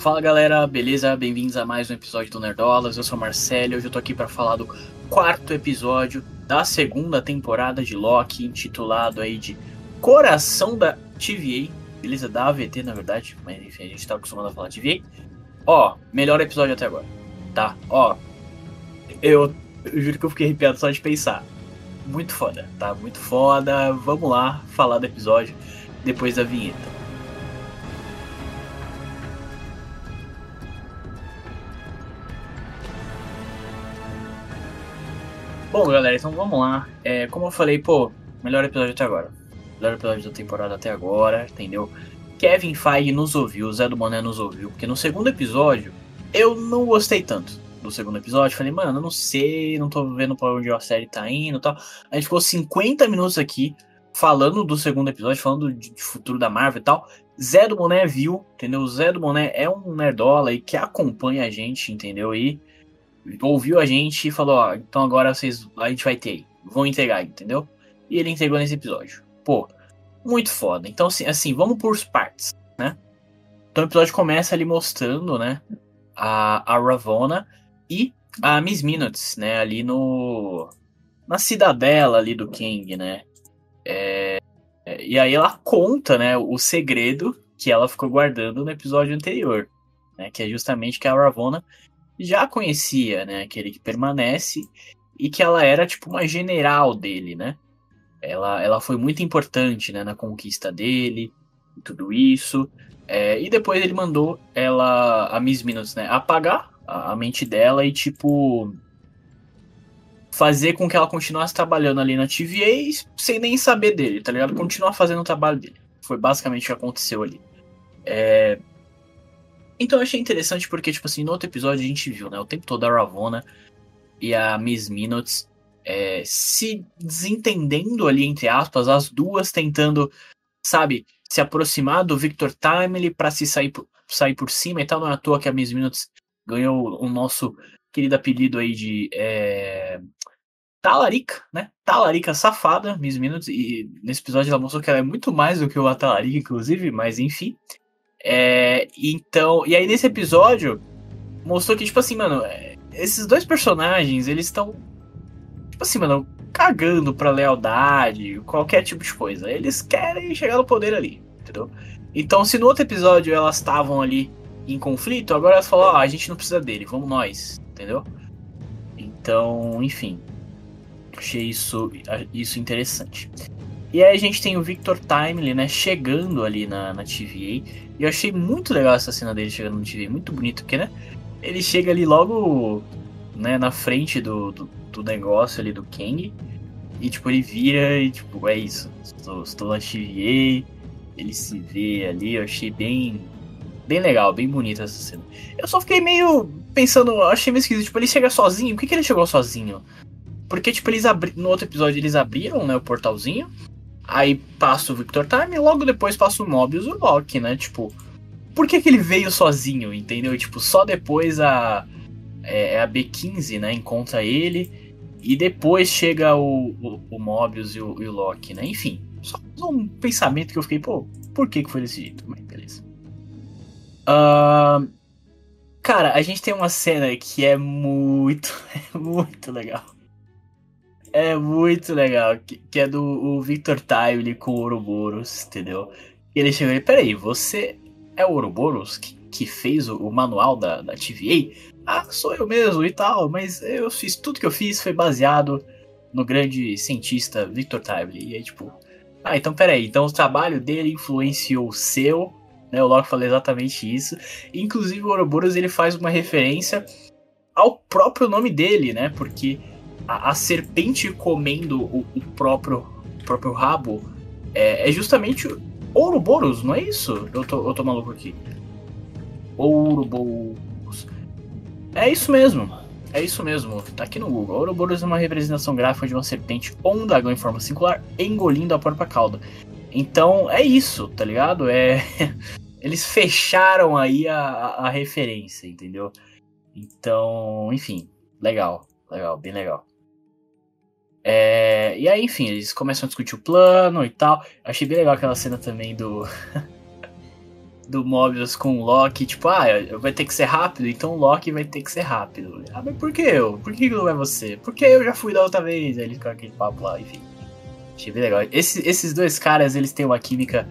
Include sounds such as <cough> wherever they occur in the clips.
Fala galera, beleza? Bem-vindos a mais um episódio do Nerdolas. Eu sou Marcelo e hoje eu tô aqui para falar do quarto episódio da segunda temporada de Loki, intitulado aí de Coração da TVA, beleza? Da AVT na verdade, mas enfim, a gente tá acostumado a falar TVA. Ó, melhor episódio até agora, tá? Ó, eu, eu juro que eu fiquei arrepiado só de pensar. Muito foda, tá? Muito foda. Vamos lá falar do episódio depois da vinheta. Bom, galera, então vamos lá. É, como eu falei, pô, melhor episódio até agora. Melhor episódio da temporada até agora, entendeu? Kevin Feige nos ouviu, Zé do Boné nos ouviu, porque no segundo episódio eu não gostei tanto do segundo episódio. Falei, mano, eu não sei, não tô vendo pra onde a série tá indo e tal. A gente ficou 50 minutos aqui falando do segundo episódio, falando de, de futuro da Marvel e tal. Zé do Boné viu, entendeu? O Zé do Boné é um nerdola e que acompanha a gente, entendeu? E ouviu a gente e falou, ó, então agora vocês, a gente vai ter, vão entregar, entendeu? E ele entregou nesse episódio. Pô, muito foda. Então, assim, assim vamos por partes, né? Então o episódio começa ali mostrando, né, a, a Ravonna e a Miss Minutes, né, ali no... na cidadela ali do King, né? É, e aí ela conta, né, o segredo que ela ficou guardando no episódio anterior, né, que é justamente que a Ravonna já conhecia, né? Aquele que permanece e que ela era tipo uma general dele, né? Ela, ela foi muito importante né, na conquista dele e tudo isso. É, e depois ele mandou ela, a Miss Minutes, né, apagar a, a, mente dela e, tipo, fazer com que ela continuasse trabalhando ali na TVA sem nem saber dele, tá ligado? Continuar fazendo o trabalho dele. Foi basicamente o que aconteceu ali. É, então eu achei interessante porque, tipo assim, no outro episódio a gente viu, né? O tempo todo a Ravonna e a Miss Minutes é, se desentendendo ali, entre aspas, as duas tentando, sabe, se aproximar do Victor Timely para se sair por, sair por cima e tal. Não é à toa que a Miss Minutes ganhou o nosso querido apelido aí de é, Talarica, né? Talarica safada, Miss Minutes. E nesse episódio ela mostrou que ela é muito mais do que o Talarica, inclusive, mas enfim. É, então, e aí nesse episódio mostrou que, tipo assim, mano, é, esses dois personagens, eles estão, tipo assim, mano, cagando pra lealdade, qualquer tipo de coisa. Eles querem chegar no poder ali, entendeu? Então, se no outro episódio elas estavam ali em conflito, agora elas falam, ó, a gente não precisa dele, vamos nós, entendeu? Então, enfim, achei isso, isso interessante. E aí a gente tem o Victor Timely, né, chegando ali na, na TVA. E eu achei muito legal essa cena dele chegando na TVA, muito bonito, porque, né, ele chega ali logo, né, na frente do, do, do negócio ali do Kang. E, tipo, ele vira e, tipo, é isso, estou, estou na TVA. Ele se vê ali, eu achei bem, bem legal, bem bonita essa cena. Eu só fiquei meio pensando, achei meio esquisito, tipo, ele chega sozinho, por que, que ele chegou sozinho? Porque, tipo, eles abri... no outro episódio eles abriram, né, o portalzinho. Aí passa o Victor Time e logo depois passa o Mobius e o Loki, né? Tipo, por que, que ele veio sozinho, entendeu? Tipo, só depois a. É, é a B15, né? Encontra ele. E depois chega o, o, o Mobius e o, e o, Loki, né? Enfim, só um pensamento que eu fiquei, pô, por que, que foi desse jeito? Mas beleza. Uh, cara, a gente tem uma cena que é muito, é <laughs> muito legal. É muito legal. Que, que é do o Victor Timely com o Ouroboros, entendeu? Ele chegou e peraí, você é o Ouroboros que, que fez o, o, manual da, da TVA? Ah, sou eu mesmo e tal, mas eu fiz tudo que eu fiz foi baseado no grande cientista Victor Timely. E aí, tipo, ah, então peraí, então o trabalho dele influenciou o seu, né? O Loki falou exatamente isso. Inclusive o Ouroboros ele faz uma referência ao próprio nome dele, né? Porque a, a serpente comendo o, o próprio, próprio rabo é, é justamente Ouroboros, não é isso? Eu tô, eu tô maluco aqui. Ouroboros. É isso mesmo. É isso mesmo, tá aqui no Google. Ouroboros é uma representação gráfica de uma serpente ou um dragão em forma singular engolindo a própria cauda. Então é isso, tá ligado? É. <laughs> Eles fecharam aí a, a referência, entendeu? Então, enfim, legal, legal, bem legal. É, e aí, enfim, eles começam a discutir o plano e tal. achei bem legal aquela cena também do. <laughs> do Mobius com o Loki, tipo, ah, vai ter que ser rápido, então o Loki vai ter que ser rápido. Ah, mas por que eu? Por que não é você? Porque eu já fui da outra vez. Aí ele fica aquele papo lá, enfim. Achei bem legal. Esse, esses dois caras, eles têm uma química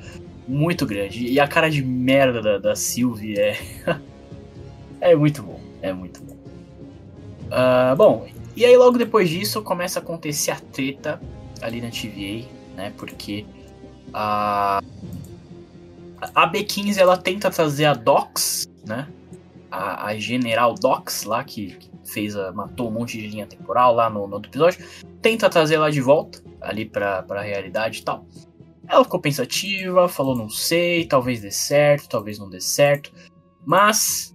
muito grande. E a cara de merda da, da Sylvie é. <laughs> é muito bom. É muito bom. Uh, bom, e aí logo depois disso começa a acontecer a treta ali na TVA, né? Porque a. A B15 ela tenta trazer a Docs, né? A, a General Docs lá, que, fez a, matou um monte de linha temporal lá no, no outro episódio. Tenta trazer ela de volta ali pra, pra realidade e tal. Ela ficou pensativa, falou não sei, talvez dê certo, talvez não dê certo. Mas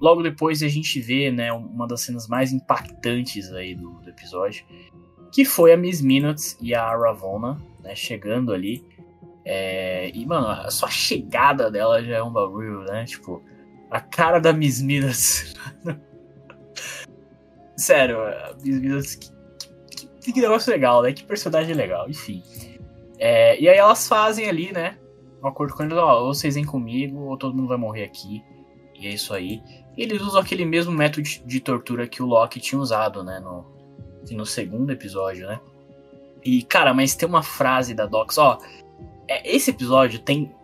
logo depois a gente vê, né, uma das cenas mais impactantes aí do, do episódio, que foi a Miss Minutes e a Ravonna, né, chegando ali. É, e, mano, a sua chegada dela já é um bagulho, né? Tipo, a cara da Miss Minutes. <laughs> Sério, a Miss Minutes, que, que, que, negócio legal, né? Que personagem legal, enfim. É, e aí elas fazem ali, né? Um acordo com eles, ó, ou vocês vêm comigo, ou todo mundo vai morrer aqui. E é isso aí. Eles usam aquele mesmo método de tortura que o Loki tinha usado, né? No, no segundo episódio, né? E, cara, mas tem uma frase da Docs, ó. É, esse episódio tem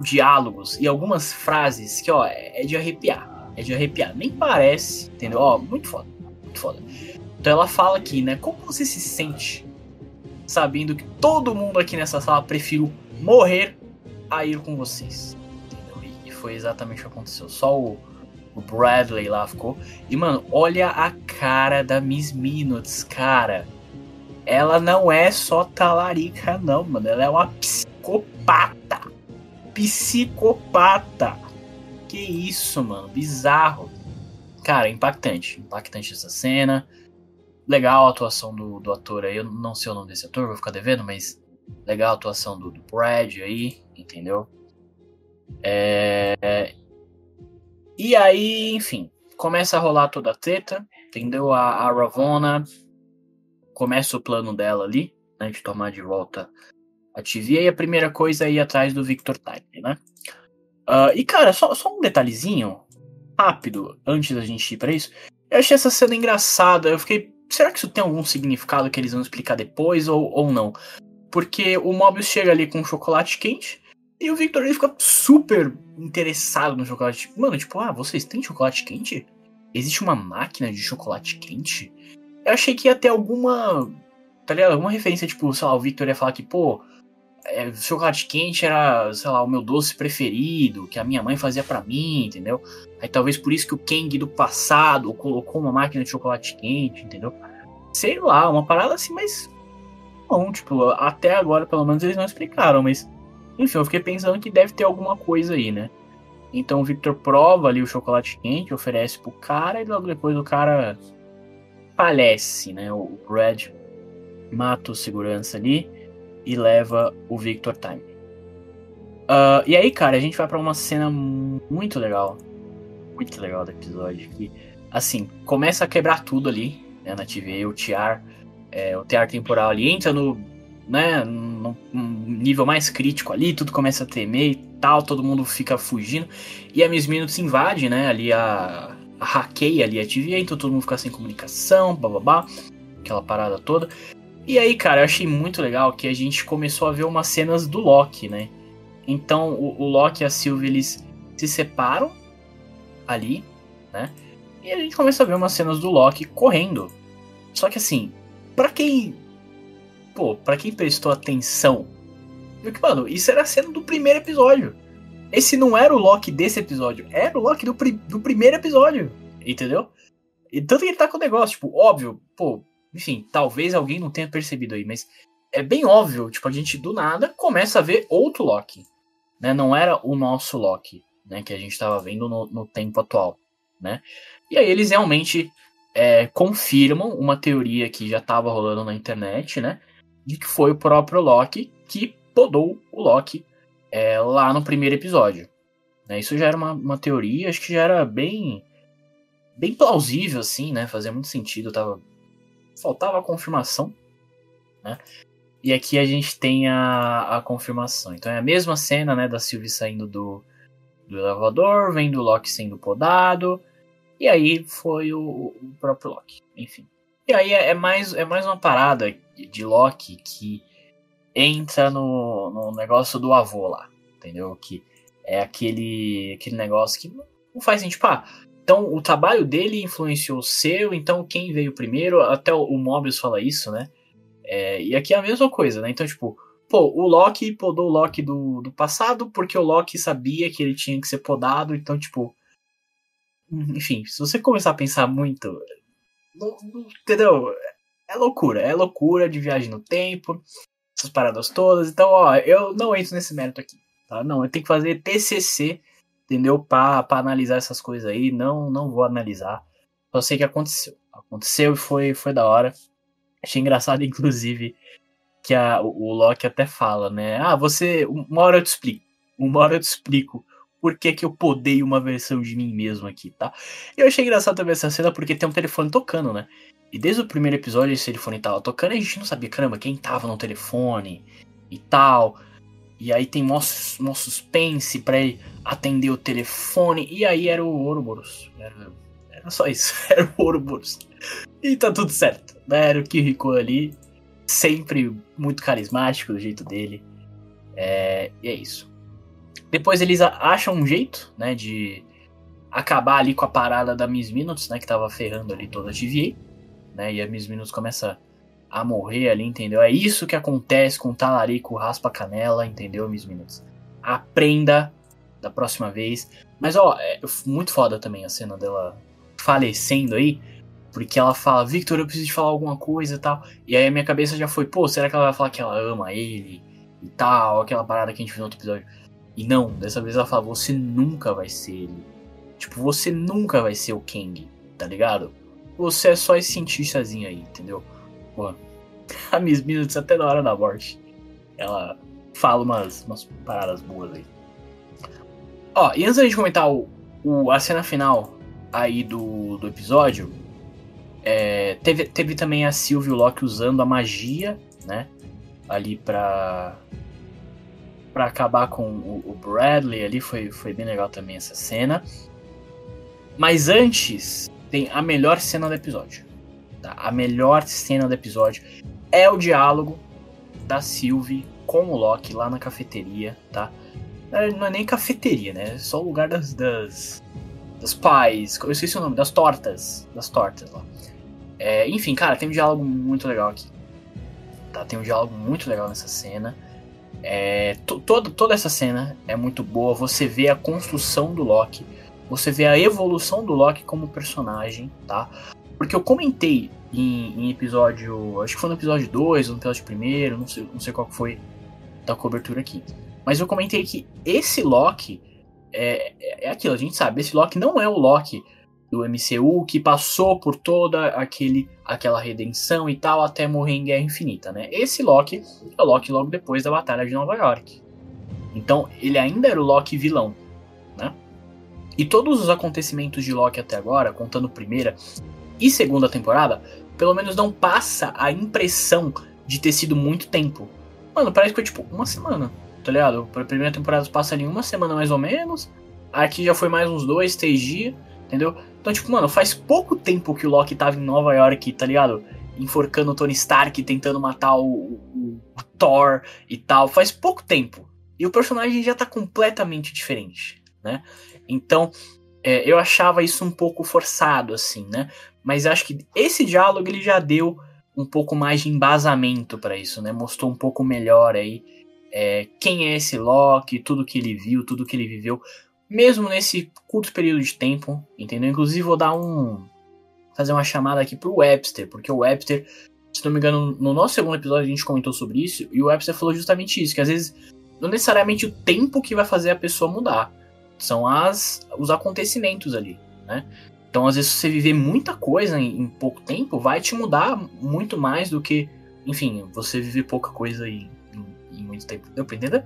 diálogos e algumas frases que, ó, é de arrepiar. É de arrepiar. Nem parece, entendeu? Ó, muito foda. Muito foda. Então ela fala aqui, né? Como você se sente sabendo que todo mundo aqui nessa sala prefiro morrer a ir com vocês. Entendeu? E, foi exatamente o que aconteceu. Só o, o Bradley lá ficou. E, mano, olha a cara da Miss Minutes, cara. Ela não é só talarica, não, mano. Ela é uma psicopata. Psicopata. Que isso, mano. Bizarro. Cara, impactante. Impactante essa cena legal a atuação do, do ator aí. Eu não sei o nome desse ator, vou ficar devendo, mas legal a atuação do, do Brad aí, entendeu? É... E aí, enfim, começa a rolar toda a treta, entendeu? A, a Ravonna começa o plano dela ali, né, de tomar de volta a TV. E a primeira coisa é ir atrás do Victor Time, né? Uh, e cara, só, só um detalhezinho rápido antes da gente ir para isso. Eu achei essa cena engraçada. Eu fiquei será que isso tem algum significado que eles vão explicar depois ou, ou não? Porque o Mobius chega ali com um chocolate quente e o Victor ele fica super interessado no chocolate. Mano, tipo, ah, vocês têm chocolate quente? Existe uma máquina de chocolate quente? Eu achei que ia ter alguma. Tá ligado? Alguma referência, tipo, sei lá, o Victor ia falar que, pô, é, chocolate quente era, sei lá, o meu doce preferido, que a minha mãe fazia para mim, entendeu? Aí talvez por isso que o Kang do passado colocou uma máquina de chocolate quente, entendeu? Sei lá, uma parada assim, mas. Bom, tipo, até agora pelo menos eles não explicaram, mas. Enfim, eu fiquei pensando que deve ter alguma coisa aí, né? Então o Victor prova ali o chocolate quente, oferece pro cara, e logo depois o cara falece, né? O Red mata o segurança ali e leva o Victor Time. Uh, e aí, cara, a gente vai para uma cena muito legal. Muito legal do episódio. Que, assim, começa a quebrar tudo ali, né, na TV. O Tiar, é, o Tiar temporal ali entra no, né, no, nível mais crítico ali, tudo começa a tremer e tal, todo mundo fica fugindo. E a Miss Minutes invade, né, ali a, a hackeia ali a TV, então todo mundo fica sem comunicação, babá, aquela parada toda. E aí, cara, eu achei muito legal que a gente começou a ver umas cenas do Loki, né? Então, o, o Loki e a Sylvie, eles se separam ali, né? E a gente começa a ver umas cenas do Loki correndo. Só que assim, para quem. Pô, pra quem prestou atenção, viu que, mano, isso era a cena do primeiro episódio. Esse não era o Loki desse episódio, era o Loki do, do primeiro episódio, entendeu? E tanto que ele tá com o negócio, tipo, óbvio, pô, enfim, talvez alguém não tenha percebido aí, mas é bem óbvio, tipo, a gente do nada começa a ver outro Loki. Né? Não era o nosso Loki, né? Que a gente estava vendo no, no, tempo atual, né? E aí eles realmente é, confirmam uma teoria que já estava rolando na internet, né? De que foi o próprio Loki que podou o Loki é, lá no primeiro episódio. Né? Isso já era uma, uma teoria, acho que já era bem bem plausível, assim, né? Fazia muito sentido, tava faltava a confirmação, né? E aqui a gente tem a, a confirmação. Então é a mesma cena, né, da Sylvie saindo do, do elevador, vendo o Loki sendo podado. E aí foi o, o próprio Loki, enfim. E aí é, é, mais, é mais uma parada de Loki que entra no, no negócio do avô lá, entendeu? Que é aquele, aquele negócio que não faz sentido. Tipo, ah, então o trabalho dele influenciou o seu, então quem veio primeiro, até o, o Mobius fala isso, né? É, e aqui é a mesma coisa, né? Então, tipo, pô, o Loki podou o Loki do, do passado porque o Loki sabia que ele tinha que ser podado, então, tipo. Enfim, se você começar a pensar muito. Não, não, entendeu? É loucura, é loucura de viagem no tempo, essas paradas todas. Então, ó, eu não entro nesse mérito aqui, tá? Não, eu tenho que fazer TCC, entendeu? Pra analisar essas coisas aí. Não, não vou analisar. Só sei que aconteceu. Aconteceu e foi, foi da hora. Achei engraçado, <laughs> inclusive, que a, o, Loki até fala, né? Ah, você. Uma hora eu te explico. Uma hora eu te explico por que, que eu podei uma versão de mim mesmo aqui, tá? Eu achei engraçado também essa cena porque tem um telefone tocando, né? E desde o primeiro episódio esse telefone tava tocando e a gente não sabia, caramba, quem tava no telefone e tal. E aí tem mó, mó suspense pra ele atender o telefone. E aí era o Ouroboros. Era, era só isso, <laughs> era o Ouroboros. E tá tudo certo, né? Era o Kiriko ali sempre muito carismático do jeito dele. É, e é isso. Depois eles acham um jeito, né, de acabar ali com a parada da Miss Minutes, né, que tava ferrando ali toda a TVA, né, e a Miss Minutes começa a morrer ali, entendeu? É isso que acontece com o talarico raspa canela, entendeu, Miss Minutes? Aprenda da próxima vez. Mas, ó, é muito foda também a cena dela falecendo aí, porque ela fala, Victor, eu preciso te falar alguma coisa e tal. E aí a minha cabeça já foi, pô, será que ela vai falar que ela ama ele e tal? Aquela parada que a gente viu no outro episódio. E não, dessa vez ela fala, você nunca vai ser ele. Tipo, você nunca vai ser o Kang, tá ligado? Você é só esse cientistazinho aí, entendeu? Pô, <laughs> a Miss Minutes até na hora da morte. Ela fala umas, umas paradas boas aí. Ó, e antes da gente comentar o, o, a cena final aí do, do episódio, é, teve, teve também a Sylvie Locke usando a magia, né? Ali pra, pra acabar com o, o Bradley ali. Foi, foi bem legal também essa cena. Mas antes, tem a melhor cena do episódio. Tá? A melhor cena do episódio é o diálogo da Sylvie com o Loki lá na cafeteria, tá? Não é nem cafeteria, né? É só o lugar das, das, das pais. Eu esqueci o nome, das tortas. Das tortas lá. É, enfim, cara, tem um diálogo muito legal aqui. Tá? Tem um diálogo muito legal nessa cena. É, toda, toda essa cena é muito boa. Você vê a construção do Loki. Você vê a evolução do Loki como personagem, tá? Porque eu comentei em, em episódio. Acho que foi no episódio 2 ou no episódio 1, não sei, não sei qual foi da cobertura aqui. Mas eu comentei que esse Loki é, é, é aquilo, a gente sabe, esse Loki não é o Loki do MCU que passou por toda aquele, aquela redenção e tal até morrer em Guerra Infinita, né? Esse Loki é o Loki logo depois da Batalha de Nova York. Então ele ainda era o Loki vilão, né? E todos os acontecimentos de Loki até agora, contando primeira e segunda temporada, pelo menos não passa a impressão de ter sido muito tempo. Mano, parece que foi tipo uma semana, tá ligado? A primeira temporada passa ali uma semana mais ou menos. Aqui já foi mais uns dois, três dias, entendeu? Então, tipo, mano, faz pouco tempo que o Loki tava em Nova York, tá ligado? Enforcando o Tony Stark, tentando matar o, o, o Thor e tal. Faz pouco tempo. E o personagem já tá completamente diferente, né? Então, é, eu achava isso um pouco forçado, assim, né? Mas acho que esse diálogo ele já deu um pouco mais de embasamento para isso, né? Mostrou um pouco melhor aí é, quem é esse Loki, tudo que ele viu, tudo que ele viveu mesmo nesse curto período de tempo, entendeu? Inclusive vou dar um fazer uma chamada aqui pro Webster, porque o Webster, se não me engano, no nosso segundo episódio a gente comentou sobre isso, e o Webster falou justamente isso, que às vezes não necessariamente o tempo que vai fazer a pessoa mudar, são as os acontecimentos ali, né? Então, às vezes, você viver muita coisa em, em pouco tempo vai te mudar muito mais do que, enfim, você viver pouca coisa em, em muito tempo. Deu pra entender?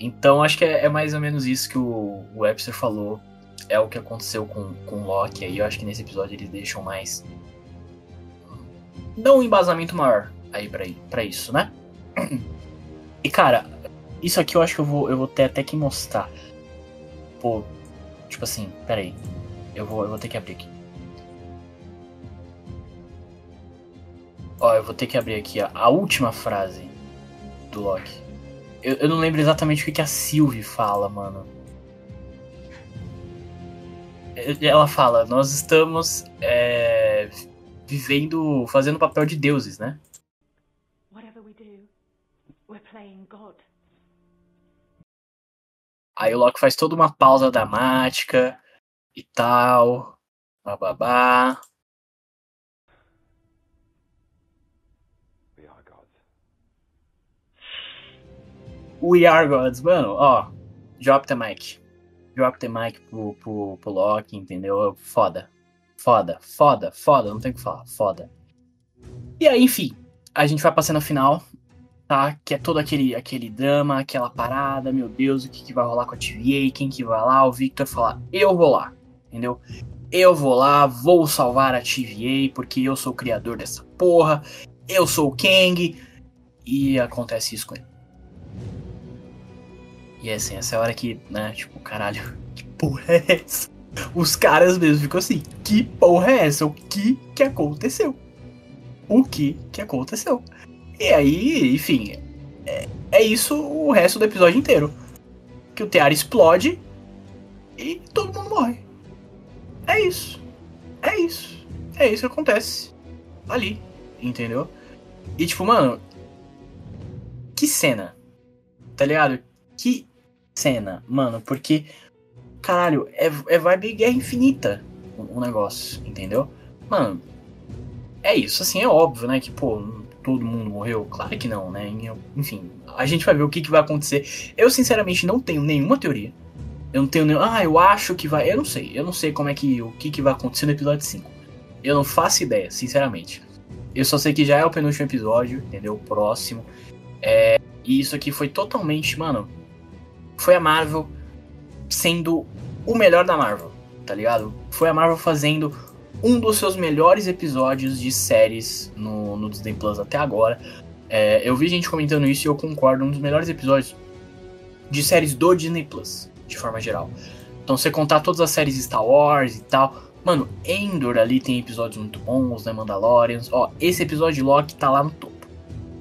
Então acho que é, é, mais ou menos isso que o Webster falou. É o que aconteceu com, com Loki aí. Eu acho que nesse episódio eles deixam mais. Dão um embasamento maior aí pra, pra isso, né? E cara, isso aqui eu acho que eu vou, eu vou ter até que mostrar. pô, tipo assim, peraí. Eu vou, eu vou ter que abrir aqui. Ó, eu vou ter que abrir aqui a, a última frase do Loki. Eu, eu, não lembro exatamente o que, que a Sylvie fala, mano. Ela fala, nós estamos é, vivendo, fazendo o papel de deuses, né? Aí o Loki faz toda uma pausa dramática e tal, bababá. We Are Gods, mano, ó, drop the mic. Drop the mic pro, pro, pro Loki, entendeu? Foda. Foda, foda, foda, não tem o que falar, foda. E aí, enfim, a gente vai passando a final, tá? Que é todo aquele, aquele drama, aquela parada, meu Deus, o que, que vai rolar com a TVA, quem que vai lá, o Victor falar, eu vou lá, entendeu? Eu vou lá, vou salvar a TVA, porque eu sou o criador dessa porra, eu sou o Kang, e acontece isso com ele. E assim, essa é a hora que, né, tipo, caralho, <laughs> que porra é essa? Os caras mesmo ficam assim, que porra é essa? O que que aconteceu? O que que aconteceu? E aí, enfim, é, é isso o resto do episódio inteiro. Que o Tear explode e todo mundo morre. É isso. É isso. É isso que acontece ali, entendeu? E tipo, mano, que cena. Tá ligado? Que cena, mano, porque, caralho, é, é vibe guerra infinita o, o negócio, entendeu? Mano, é isso, assim, é óbvio, né, que, pô, todo mundo morreu? Claro que não, né? Enfim, a gente vai ver o que, que vai acontecer. Eu, sinceramente, não tenho nenhuma teoria. Eu não tenho nenhum. Ah, eu acho que vai. Eu não sei. Eu não sei como é que. O que, que vai acontecer no episódio 5. Eu não faço ideia, sinceramente. Eu só sei que já é o penúltimo episódio, entendeu? O próximo. É, e isso aqui foi totalmente, mano foi a Marvel sendo o melhor da Marvel, tá ligado? Foi a Marvel fazendo um dos seus melhores episódios de séries no, no Disney Plus até agora. É, eu vi gente comentando isso e eu concordo, um dos melhores episódios de séries do Disney Plus, de forma geral. Então, você contar todas as séries Star Wars e tal. Mano, Endor ali tem episódios muito bons, né? Mandalorians. Ó, esse episódio de Loki tá lá no topo.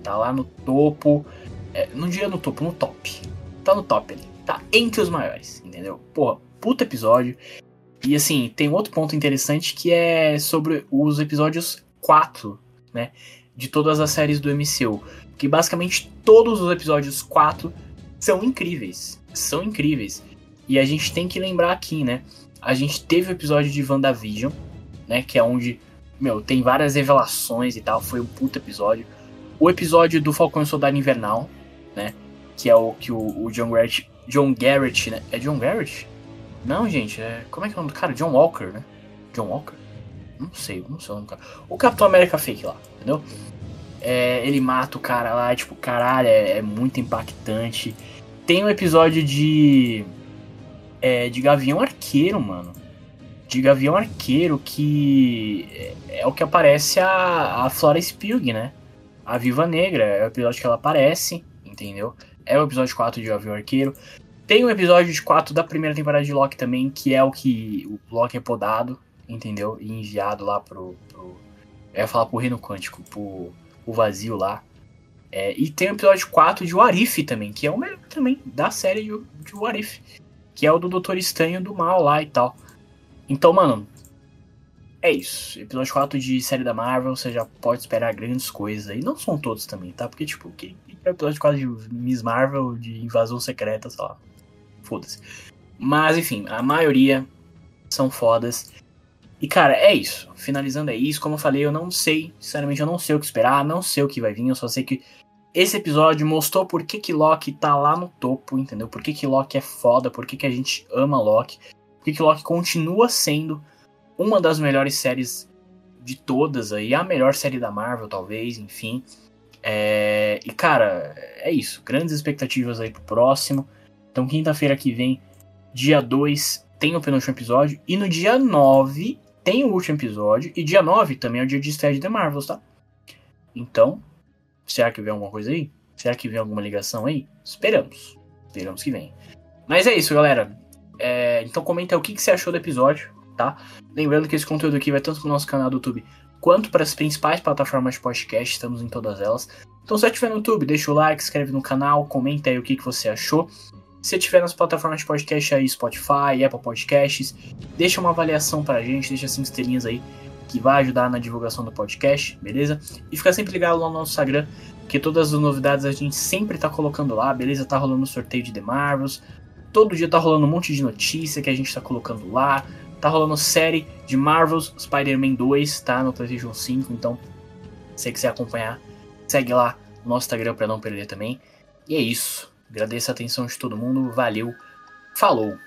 Tá lá no topo. É, não diria no topo, no top. Tá no top ali tá entre os maiores, entendeu? Porra, puta episódio. E assim, tem outro ponto interessante que é sobre os episódios 4, né? De todas as séries do MCU. Que basicamente todos os episódios 4 são incríveis. São incríveis. E a gente tem que lembrar aqui, né? A gente teve o episódio de WandaVision, né? Que é onde, meu, tem várias revelações e tal. Foi um puta episódio. O episódio do Falcão e Soldado Invernal, né? Que é o que o, o John Garrett John Garrett, né? É John Garrett? Não, gente, é. Como é que é o nome do cara? John Walker, né? John Walker? Não sei, não sei o nome do cara. O Capitão América fake lá, entendeu? É, ele mata o cara lá, tipo, caralho, é, é muito impactante. Tem um episódio de. É, de Gavião Arqueiro, mano. De Gavião Arqueiro que. É, é o que aparece a, a Flora Spilg, né? A Viva Negra. É o episódio que ela aparece, entendeu? É o episódio 4 de Gavião Arqueiro. Tem o episódio de 4 da primeira temporada de Loki também, que é o que o Loki é podado, entendeu? E enviado lá pro. pro eu ia falar pro Reino Quântico, pro, pro vazio lá. É, e tem o episódio 4 de Warif também, que é o melhor também da série de, de Warif. Que é o do Doutor Estranho do Mal lá e tal. Então, mano, é isso. Episódio 4 de série da Marvel, você já pode esperar grandes coisas aí. Não são todos também, tá? Porque, tipo, que, é episódio quase de Miss Marvel, de invasão secreta, sei lá. Foda-se. Mas, enfim, a maioria são fodas. E, cara, é isso. Finalizando é isso. Como eu falei, eu não sei, sinceramente, eu não sei o que esperar, não sei o que vai vir, eu só sei que esse episódio mostrou por que, que Loki tá lá no topo, entendeu? Por que, que Loki é foda, por que, que a gente ama Loki, por que, que Loki continua sendo uma das melhores séries de todas aí, a melhor série da Marvel, talvez, enfim. É, e cara, é isso. Grandes expectativas aí pro próximo. Então, quinta-feira que vem, dia 2, tem o penúltimo episódio. E no dia 9 tem o último episódio. E dia 9 também é o dia de estreia de The Marvels, tá? Então, será que vem alguma coisa aí? Será que vem alguma ligação aí? Esperamos. Esperamos que venha. Mas é isso, galera. É, então comenta o que, que você achou do episódio, tá? Lembrando que esse conteúdo aqui vai tanto pro nosso canal do YouTube quanto para as principais plataformas de podcast, estamos em todas elas. Então se você estiver no YouTube, deixa o like, inscreve no canal, comenta aí o que, que você achou. Se estiver nas plataformas de podcast aí, Spotify, Apple Podcasts, deixa uma avaliação pra gente, deixa cinco estrelinhas aí, que vai ajudar na divulgação do podcast, beleza? E fica sempre ligado lá no nosso Instagram, que todas as novidades a gente sempre tá colocando lá, beleza? Tá rolando sorteio de The Marvels, todo dia tá rolando um monte de notícia que a gente tá colocando lá, tá rolando série de Marvels Spider-Man 2, tá? No PlayStation 5, então, se você quiser acompanhar, segue lá no nosso Instagram pra não perder também. E é isso. Agradeço a atenção de todo mundo. Valeu. Falou.